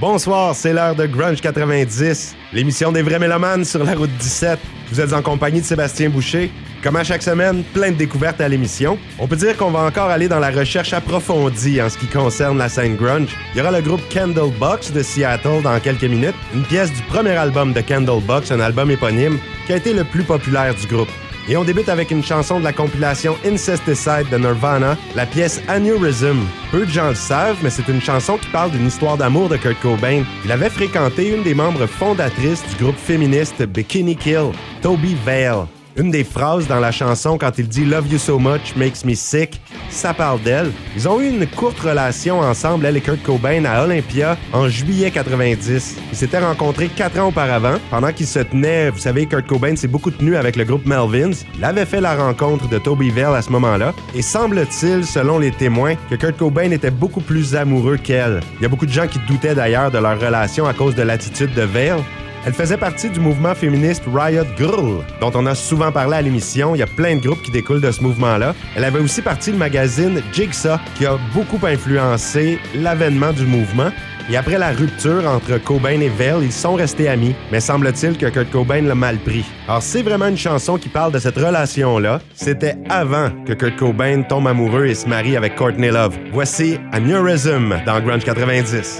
Bonsoir, c'est l'heure de Grunge 90, l'émission des vrais mélomanes sur la route 17. Vous êtes en compagnie de Sébastien Boucher. Comme à chaque semaine, plein de découvertes à l'émission. On peut dire qu'on va encore aller dans la recherche approfondie en ce qui concerne la scène grunge. Il y aura le groupe Candlebox de Seattle dans quelques minutes, une pièce du premier album de Candlebox, un album éponyme, qui a été le plus populaire du groupe. Et on débute avec une chanson de la compilation Incesticide de Nirvana, la pièce Aneurysm. Peu de gens le savent, mais c'est une chanson qui parle d'une histoire d'amour de Kurt Cobain. Il avait fréquenté une des membres fondatrices du groupe féministe Bikini Kill, Toby Vale. Une des phrases dans la chanson quand il dit Love you so much makes me sick, ça parle d'elle. Ils ont eu une courte relation ensemble, elle et Kurt Cobain, à Olympia en juillet 90. Ils s'étaient rencontrés quatre ans auparavant. Pendant qu'ils se tenaient, vous savez, Kurt Cobain s'est beaucoup tenu avec le groupe Melvins. Il avait fait la rencontre de Toby Vale à ce moment-là. Et semble-t-il, selon les témoins, que Kurt Cobain était beaucoup plus amoureux qu'elle. Il y a beaucoup de gens qui doutaient d'ailleurs de leur relation à cause de l'attitude de Vale. Elle faisait partie du mouvement féministe Riot Girl, dont on a souvent parlé à l'émission. Il y a plein de groupes qui découlent de ce mouvement-là. Elle avait aussi partie du magazine Jigsaw, qui a beaucoup influencé l'avènement du mouvement. Et après la rupture entre Cobain et Vale, ils sont restés amis, mais semble-t-il que Kurt Cobain l'a mal pris. Alors c'est vraiment une chanson qui parle de cette relation-là. C'était avant que Kurt Cobain tombe amoureux et se marie avec Courtney Love. Voici Aneurysm dans Grunge 90.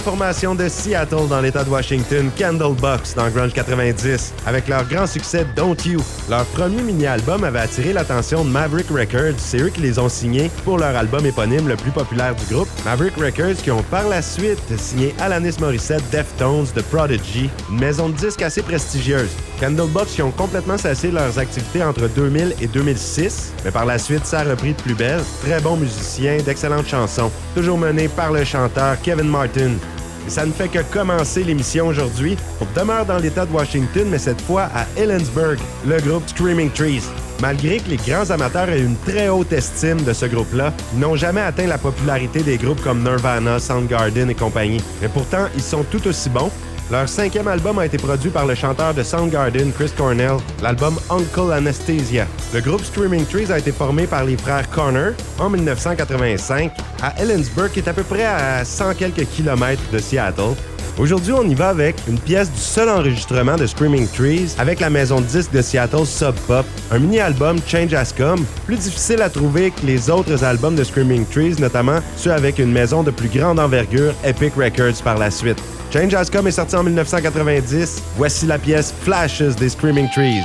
Formation de Seattle dans l'État de Washington, Candlebox dans Grunge 90, avec leur grand succès Don't You. Leur premier mini-album avait attiré l'attention de Maverick Records, c'est eux qui les ont signés pour leur album éponyme le plus populaire du groupe. Maverick Records qui ont par la suite signé Alanis Morissette, Deftones, The Prodigy, une maison de disques assez prestigieuse. Candlebox qui ont complètement cessé leurs activités entre 2000 et 2006, mais par la suite ça a repris de plus belle. Très bons musiciens, d'excellentes chansons, toujours menés par le chanteur Kevin Martin. Et ça ne fait que commencer l'émission aujourd'hui. On demeure dans l'État de Washington, mais cette fois à Ellensburg, le groupe Screaming Trees. Malgré que les grands amateurs aient une très haute estime de ce groupe-là, ils n'ont jamais atteint la popularité des groupes comme Nirvana, Soundgarden et compagnie. Mais pourtant, ils sont tout aussi bons. Leur cinquième album a été produit par le chanteur de Soundgarden, Chris Cornell, l'album Uncle Anesthesia. Le groupe Screaming Trees a été formé par les frères Connor en 1985 à Ellensburg, qui est à peu près à 100 quelques kilomètres de Seattle. Aujourd'hui, on y va avec une pièce du seul enregistrement de Screaming Trees avec la maison de de Seattle Sub Pop, un mini-album Change Has Come, plus difficile à trouver que les autres albums de Screaming Trees, notamment ceux avec une maison de plus grande envergure, Epic Records par la suite. Change Has est sorti en 1990. Voici la pièce Flashes des Screaming Trees.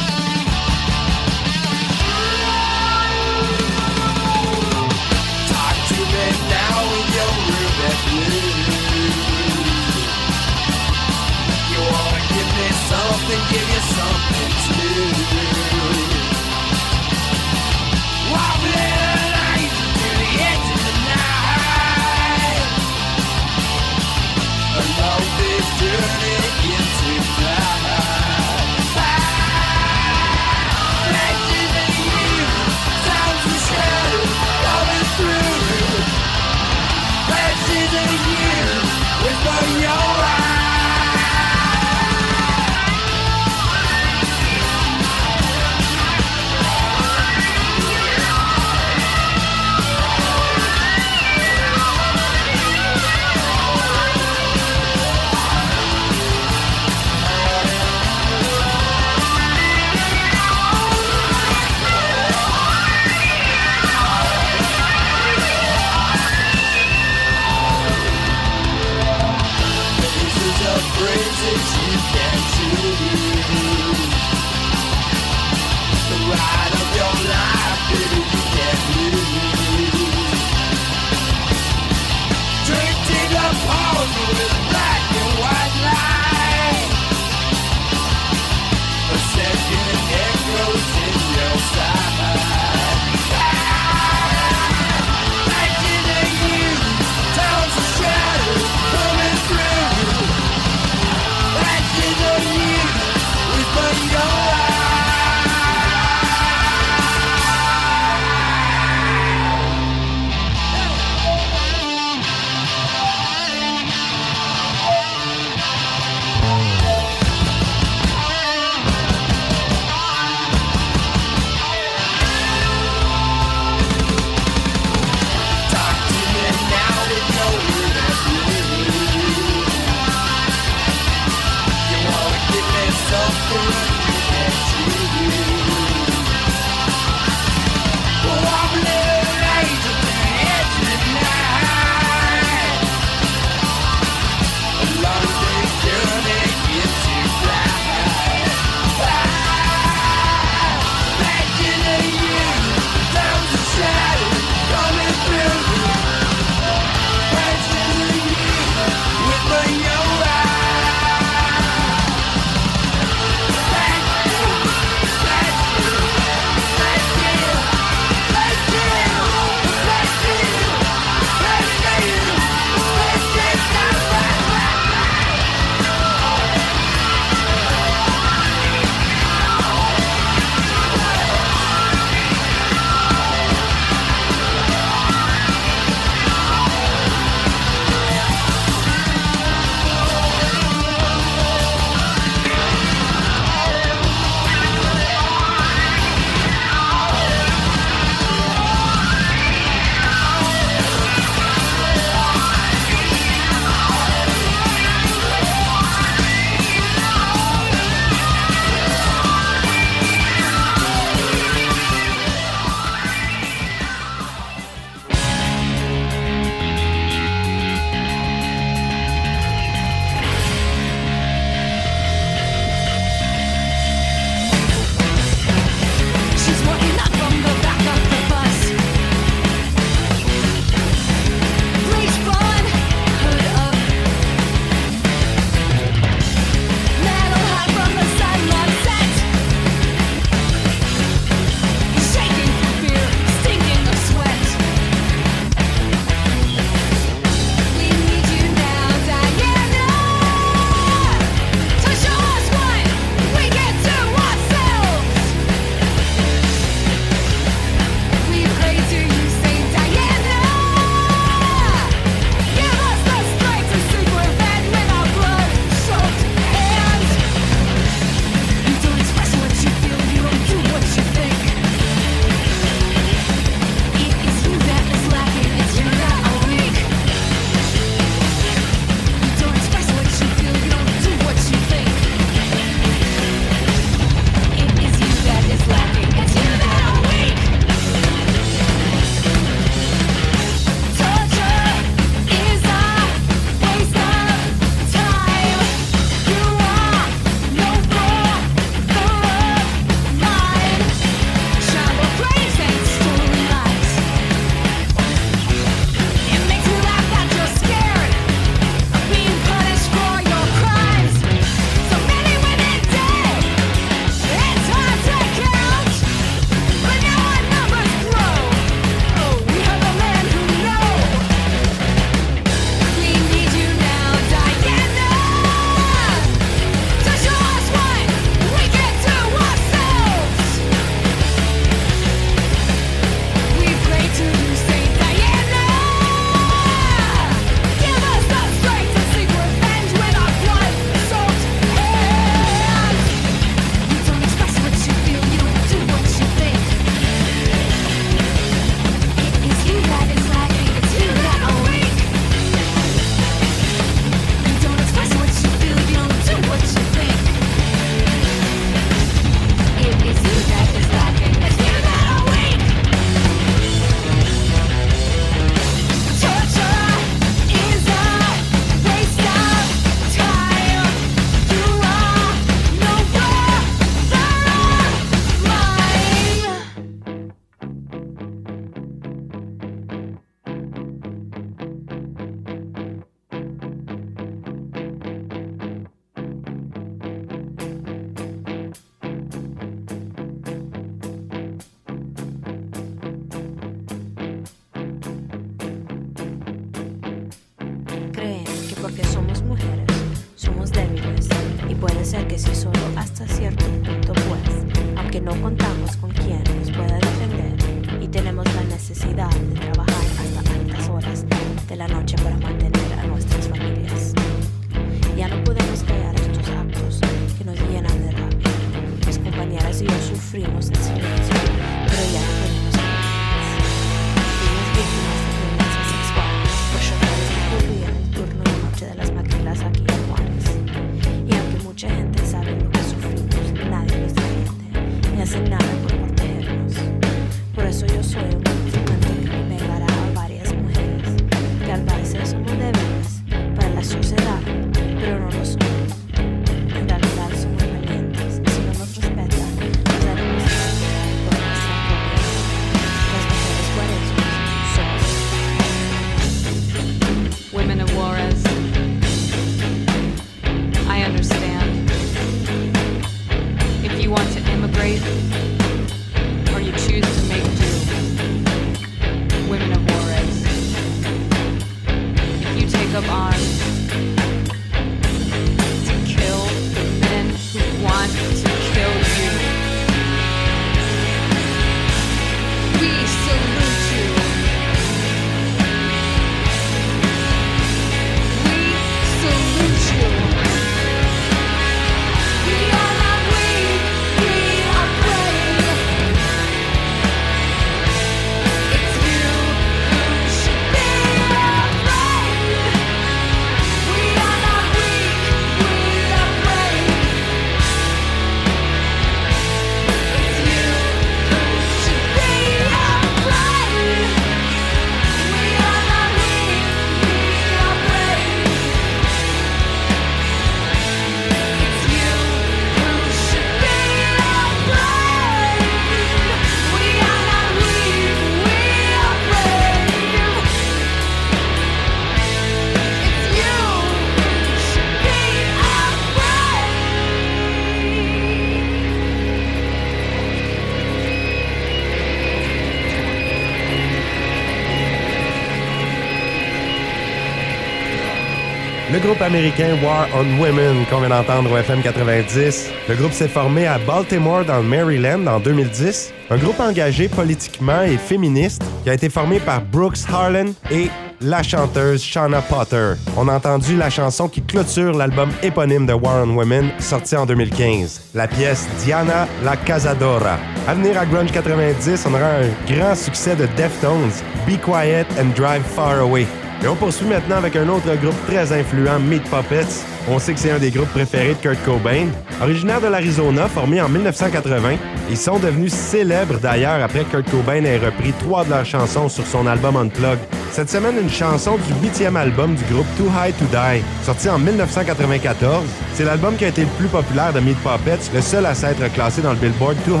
Américain War on Women qu'on vient d'entendre au FM 90. Le groupe s'est formé à Baltimore dans le Maryland en 2010. Un groupe engagé politiquement et féministe qui a été formé par Brooks Harlan et la chanteuse Shauna Potter. On a entendu la chanson qui clôture l'album éponyme de War on Women sorti en 2015. La pièce Diana la Casadora. À venir à Grunge 90, on aura un grand succès de Deftones, Be Quiet and Drive Far Away. Et on poursuit maintenant avec un autre groupe très influent, Meat Puppets. On sait que c'est un des groupes préférés de Kurt Cobain. Originaire de l'Arizona, formé en 1980, ils sont devenus célèbres d'ailleurs après que Kurt Cobain ait repris trois de leurs chansons sur son album Unplugged. Cette semaine, une chanson du huitième album du groupe Too High to Die, sorti en 1994. C'est l'album qui a été le plus populaire de Meat Puppets, le seul à s'être classé dans le Billboard 200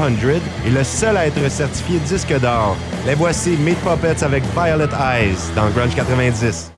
et le seul à être certifié disque d'or. Les voici Meat Puppets avec Violet Eyes dans Grunge 90.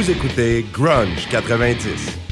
Vous écoutez Grunge 90.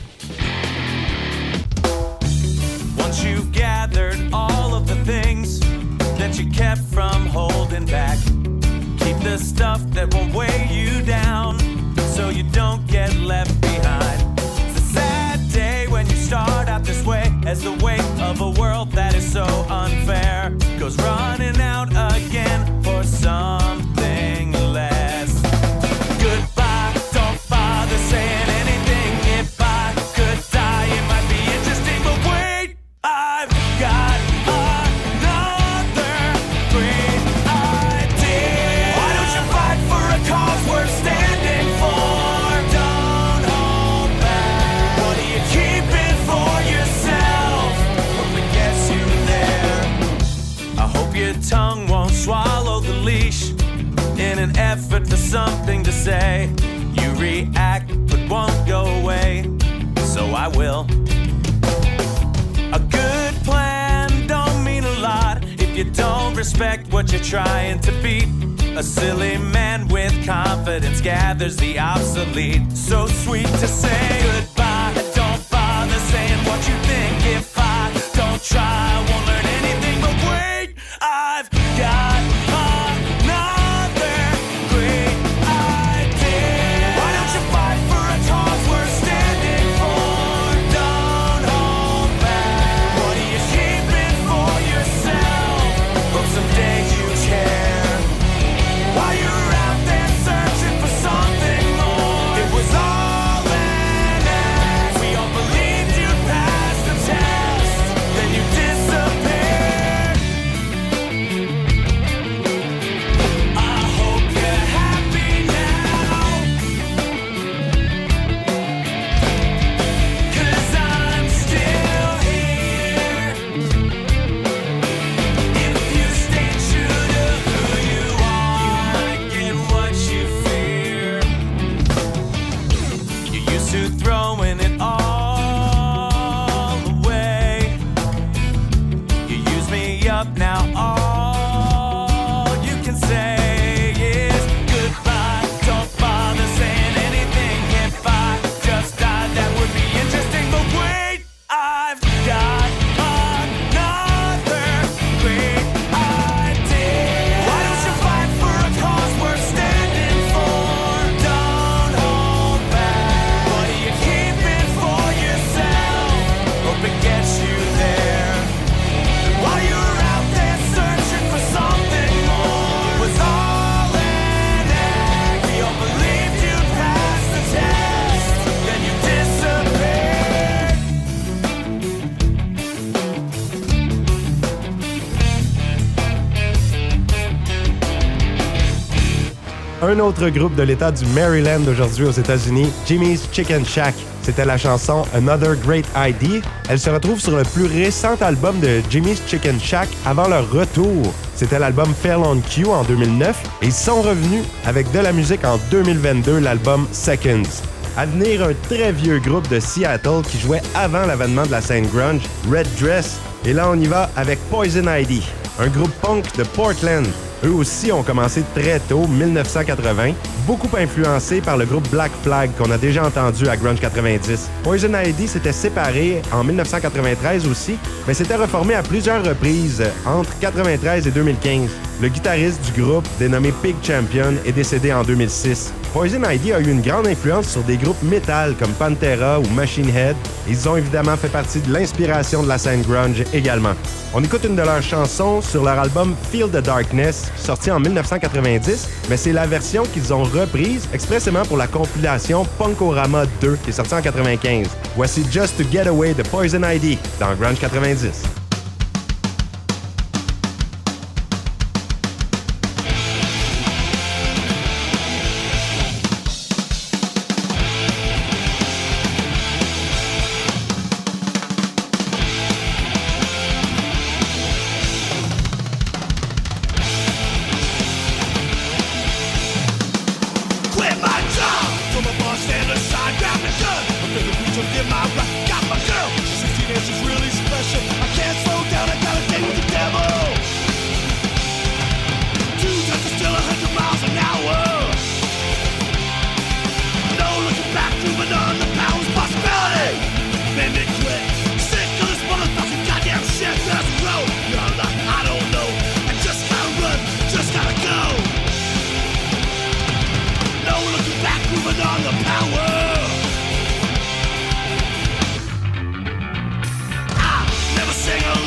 Un autre groupe de l'État du Maryland aujourd'hui aux États-Unis, Jimmy's Chicken Shack. C'était la chanson Another Great ID. Elle se retrouve sur le plus récent album de Jimmy's Chicken Shack avant leur retour. C'était l'album Fell on Q en 2009 et ils sont revenus avec de la musique en 2022, l'album Seconds. À venir, un très vieux groupe de Seattle qui jouait avant l'avènement de la scène grunge, Red Dress. Et là, on y va avec Poison ID, un groupe punk de Portland. Eux aussi ont commencé très tôt, 1980, beaucoup influencés par le groupe Black Flag qu'on a déjà entendu à Grunge 90. Poison Ivy s'était séparé en 1993 aussi, mais s'était reformé à plusieurs reprises entre 93 et 2015. Le guitariste du groupe, dénommé Pig Champion, est décédé en 2006. Poison Ivy a eu une grande influence sur des groupes metal comme Pantera ou Machine Head. Ils ont évidemment fait partie de l'inspiration de la scène grunge également. On écoute une de leurs chansons sur leur album Feel the Darkness, sorti en 1990, mais c'est la version qu'ils ont reprise expressément pour la compilation Punkorama 2 qui est sortie en 95. Voici Just to Get Away de Poison ID dans Grunge 90.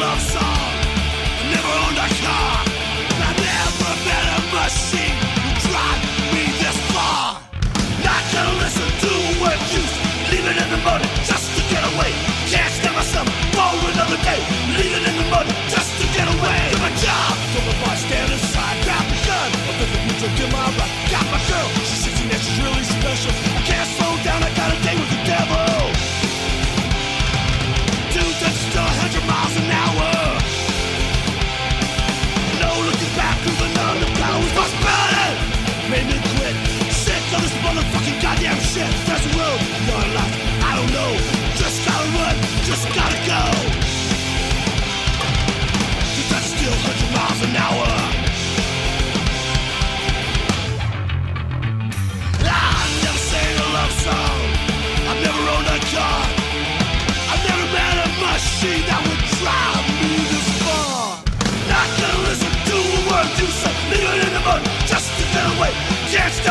love song, never owned a car.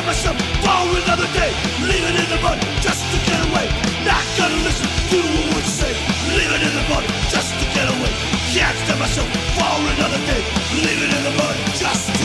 Stop myself for another day, leave it in the mud, just to get away. Not gonna listen to word you say, leave it in the mud, just to get away. Can't stop myself for another day, leave it in the mud, just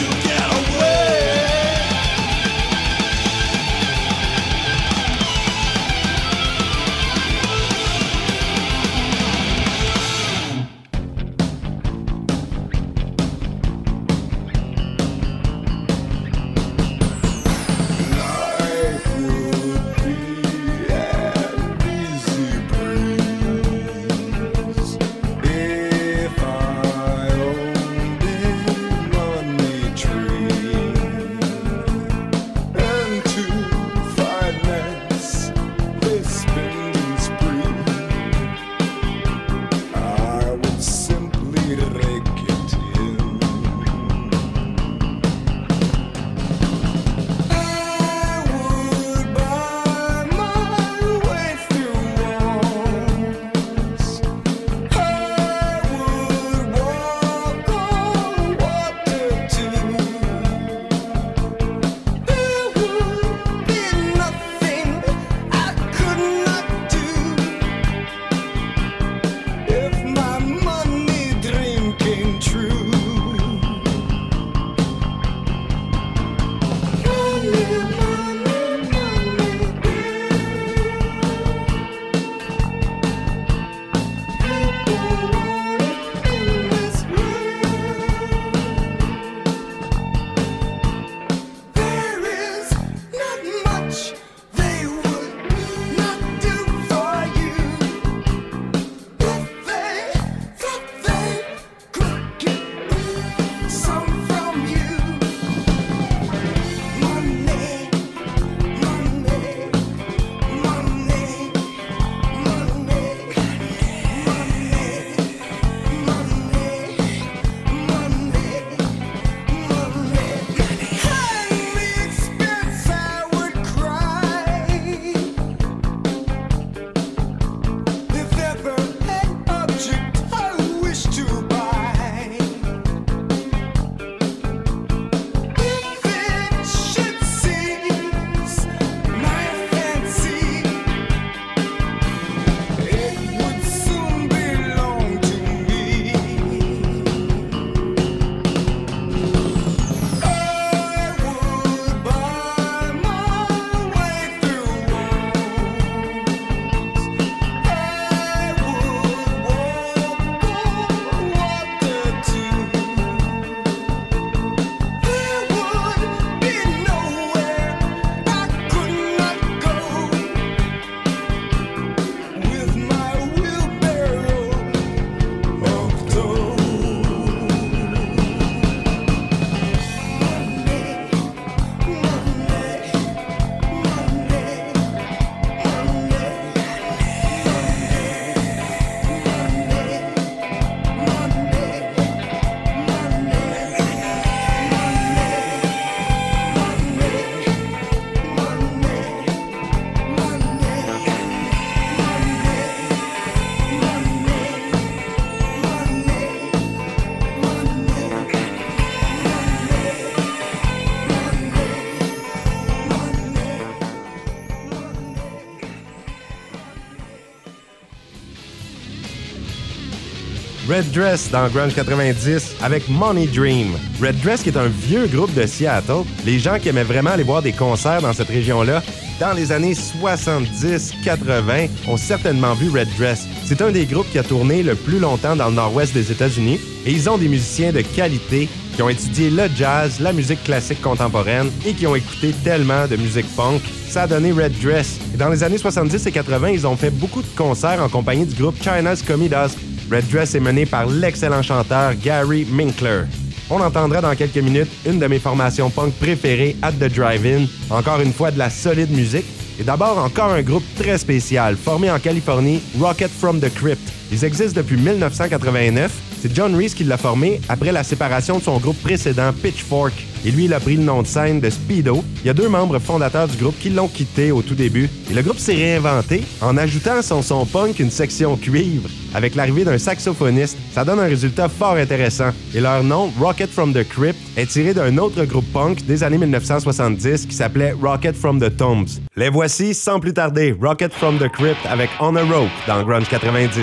Red Dress dans Grunge 90 avec Money Dream. Red Dress qui est un vieux groupe de Seattle. Les gens qui aimaient vraiment aller voir des concerts dans cette région-là dans les années 70-80 ont certainement vu Red Dress. C'est un des groupes qui a tourné le plus longtemps dans le nord-ouest des États-Unis et ils ont des musiciens de qualité qui ont étudié le jazz, la musique classique contemporaine et qui ont écouté tellement de musique punk. Ça a donné Red Dress. Et dans les années 70 et 80, ils ont fait beaucoup de concerts en compagnie du groupe China's Comidas. Red Dress est mené par l'excellent chanteur Gary Minkler. On entendra dans quelques minutes une de mes formations punk préférées, At the Drive-In. Encore une fois, de la solide musique. Et d'abord, encore un groupe très spécial, formé en Californie, Rocket from the Crypt. Ils existent depuis 1989. C'est John Reese qui l'a formé après la séparation de son groupe précédent Pitchfork. Et lui, il a pris le nom de scène de Speedo. Il y a deux membres fondateurs du groupe qui l'ont quitté au tout début. Et le groupe s'est réinventé en ajoutant à son son punk une section cuivre. Avec l'arrivée d'un saxophoniste, ça donne un résultat fort intéressant. Et leur nom, Rocket from the Crypt, est tiré d'un autre groupe punk des années 1970 qui s'appelait Rocket from the Tombs. Les voici sans plus tarder, Rocket from the Crypt avec On a Rope dans Grunge 90.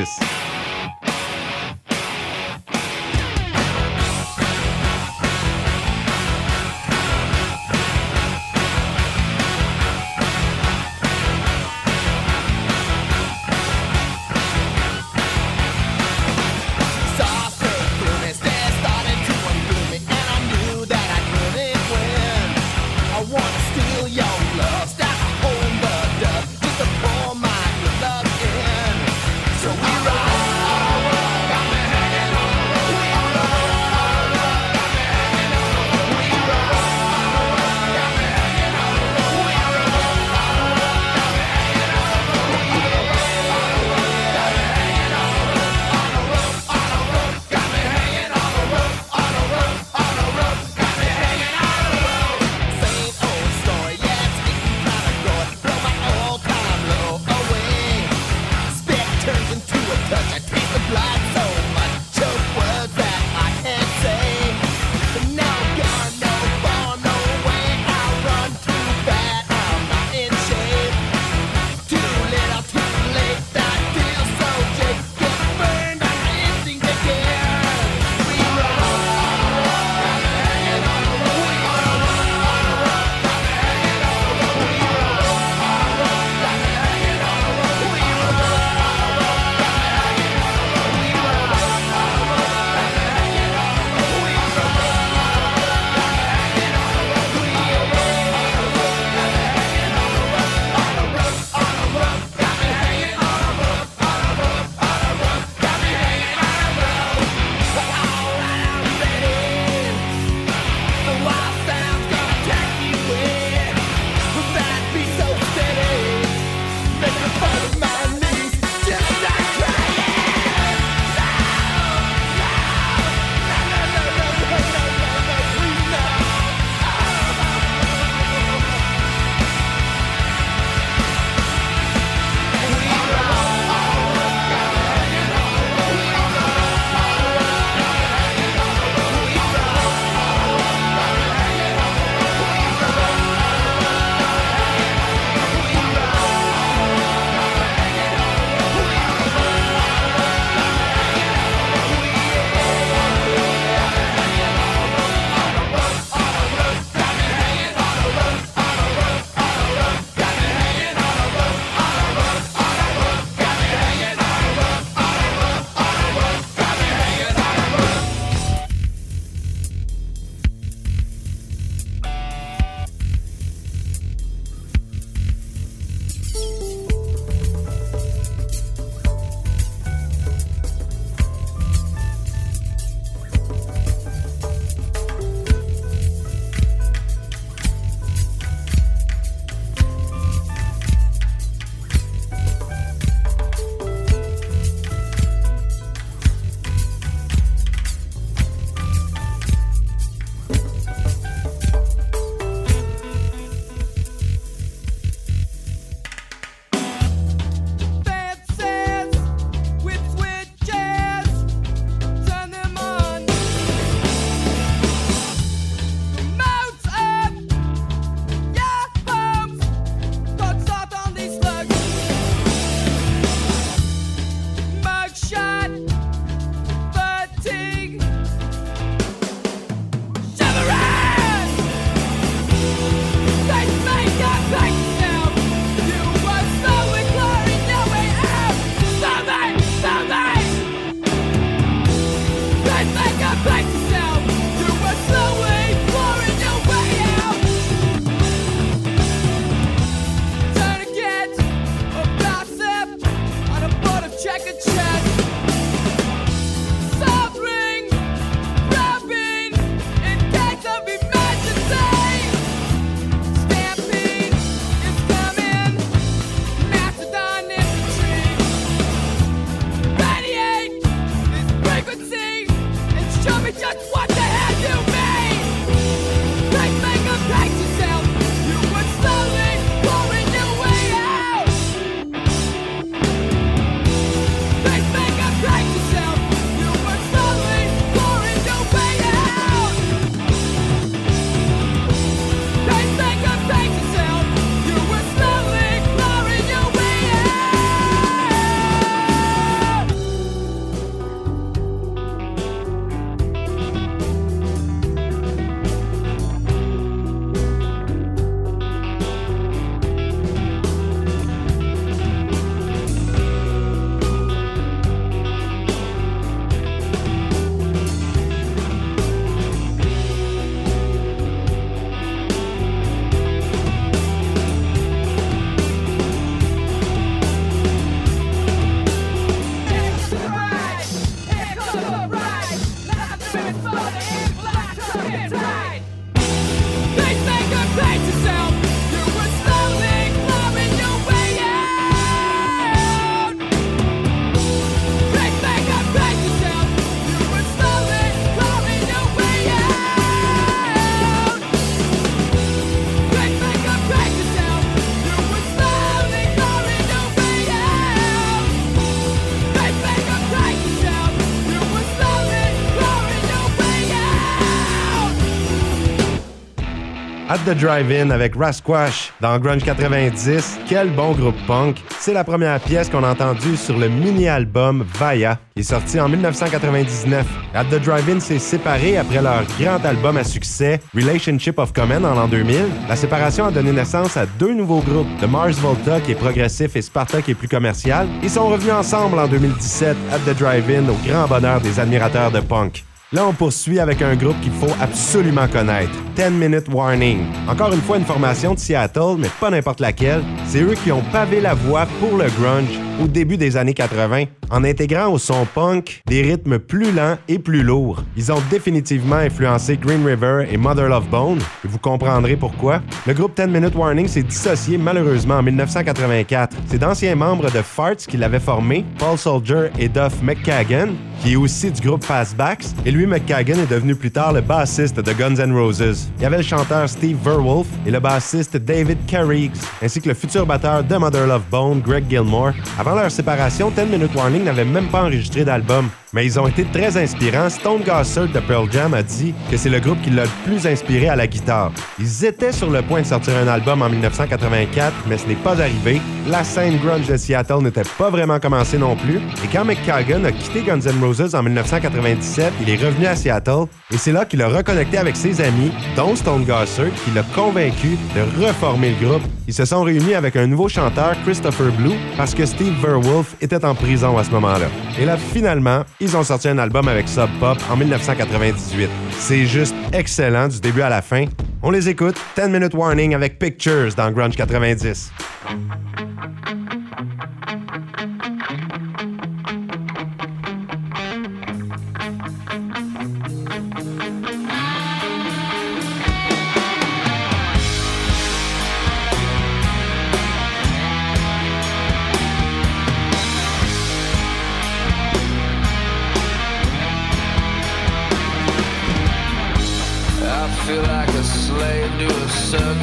The Drive-In avec Rasquash dans Grunge 90. Quel bon groupe punk. C'est la première pièce qu'on a entendue sur le mini-album Vaya. Il est sorti en 1999. At the Drive-In s'est séparé après leur grand album à succès Relationship of Common en l'an 2000. La séparation a donné naissance à deux nouveaux groupes, The Mars Volta qui est progressif et Sparta qui est plus commercial. Ils sont revenus ensemble en 2017 At the Drive-In au grand bonheur des admirateurs de punk. Là, on poursuit avec un groupe qu'il faut absolument connaître, 10 Minute Warning. Encore une fois, une formation de Seattle, mais pas n'importe laquelle. C'est eux qui ont pavé la voie pour le grunge au début des années 80, en intégrant au son punk des rythmes plus lents et plus lourds. Ils ont définitivement influencé Green River et Mother Love Bone, et vous comprendrez pourquoi. Le groupe 10 Minute Warning s'est dissocié malheureusement en 1984. C'est d'anciens membres de Farts qui l'avaient formé, Paul Soldier et Duff McKagan, qui est aussi du groupe Fastbacks, et lui, McKagan, est devenu plus tard le bassiste de Guns N' Roses. Il y avait le chanteur Steve Verwolf et le bassiste David Carriggs, ainsi que le futur batteur de Mother Love Bone, Greg Gilmore. Avant leur séparation, 10 Minute Warning n'avait même pas enregistré d'album, mais ils ont été très inspirants. Stone Gossard de Pearl Jam a dit que c'est le groupe qui l'a le plus inspiré à la guitare. Ils étaient sur le point de sortir un album en 1984, mais ce n'est pas arrivé. La scène grunge de Seattle n'était pas vraiment commencée non plus. Et quand McKagan a quitté Guns N' Roses en 1997, il est revenu à Seattle et c'est là qu'il a reconnecté avec ses amis, dont Stone Gossard, qui l'a convaincu de reformer le groupe. Ils se sont réunis avec un nouveau chanteur, Christopher Blue, parce que Steve Verwolf était en prison à ce moment-là. Et là, finalement, ils ont sorti un album avec Sub Pop en 1998. C'est juste excellent du début à la fin. On les écoute, 10 Minute Warning avec Pictures dans Grunge 90.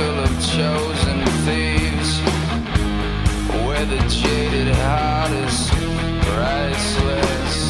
Circle of chosen thieves, where the jaded heart is priceless.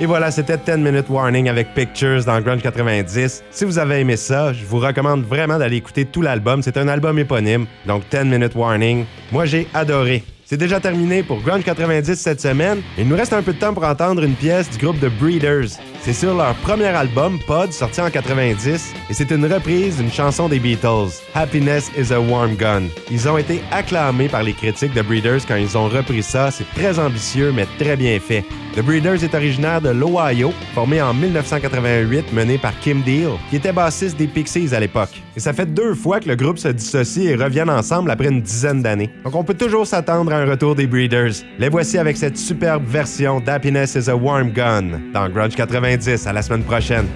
Et voilà, c'était 10 Minute Warning avec Pictures dans Grunge 90. Si vous avez aimé ça, je vous recommande vraiment d'aller écouter tout l'album. C'est un album éponyme, donc 10 Minute Warning. Moi, j'ai adoré. C'est déjà terminé pour Grunge 90 cette semaine. Il nous reste un peu de temps pour entendre une pièce du groupe The Breeders. C'est sur leur premier album, Pod, sorti en 90, et c'est une reprise d'une chanson des Beatles, Happiness is a Warm Gun. Ils ont été acclamés par les critiques de Breeders quand ils ont repris ça. C'est très ambitieux, mais très bien fait. The Breeders est originaire de l'Ohio, formé en 1988, mené par Kim Deal, qui était bassiste des Pixies à l'époque. Et ça fait deux fois que le groupe se dissocie et reviennent ensemble après une dizaine d'années. Donc on peut toujours s'attendre à un retour des Breeders. Les voici avec cette superbe version d'Happiness is a Warm Gun dans Grunge 90. À la semaine prochaine.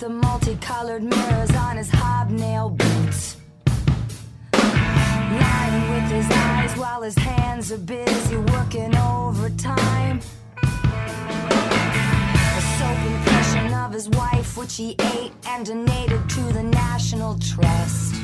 the multicolored mirrors on his hobnail boots. Lying with his eyes while his hands are busy working overtime. his wife, which he ate and donated to the National Trust.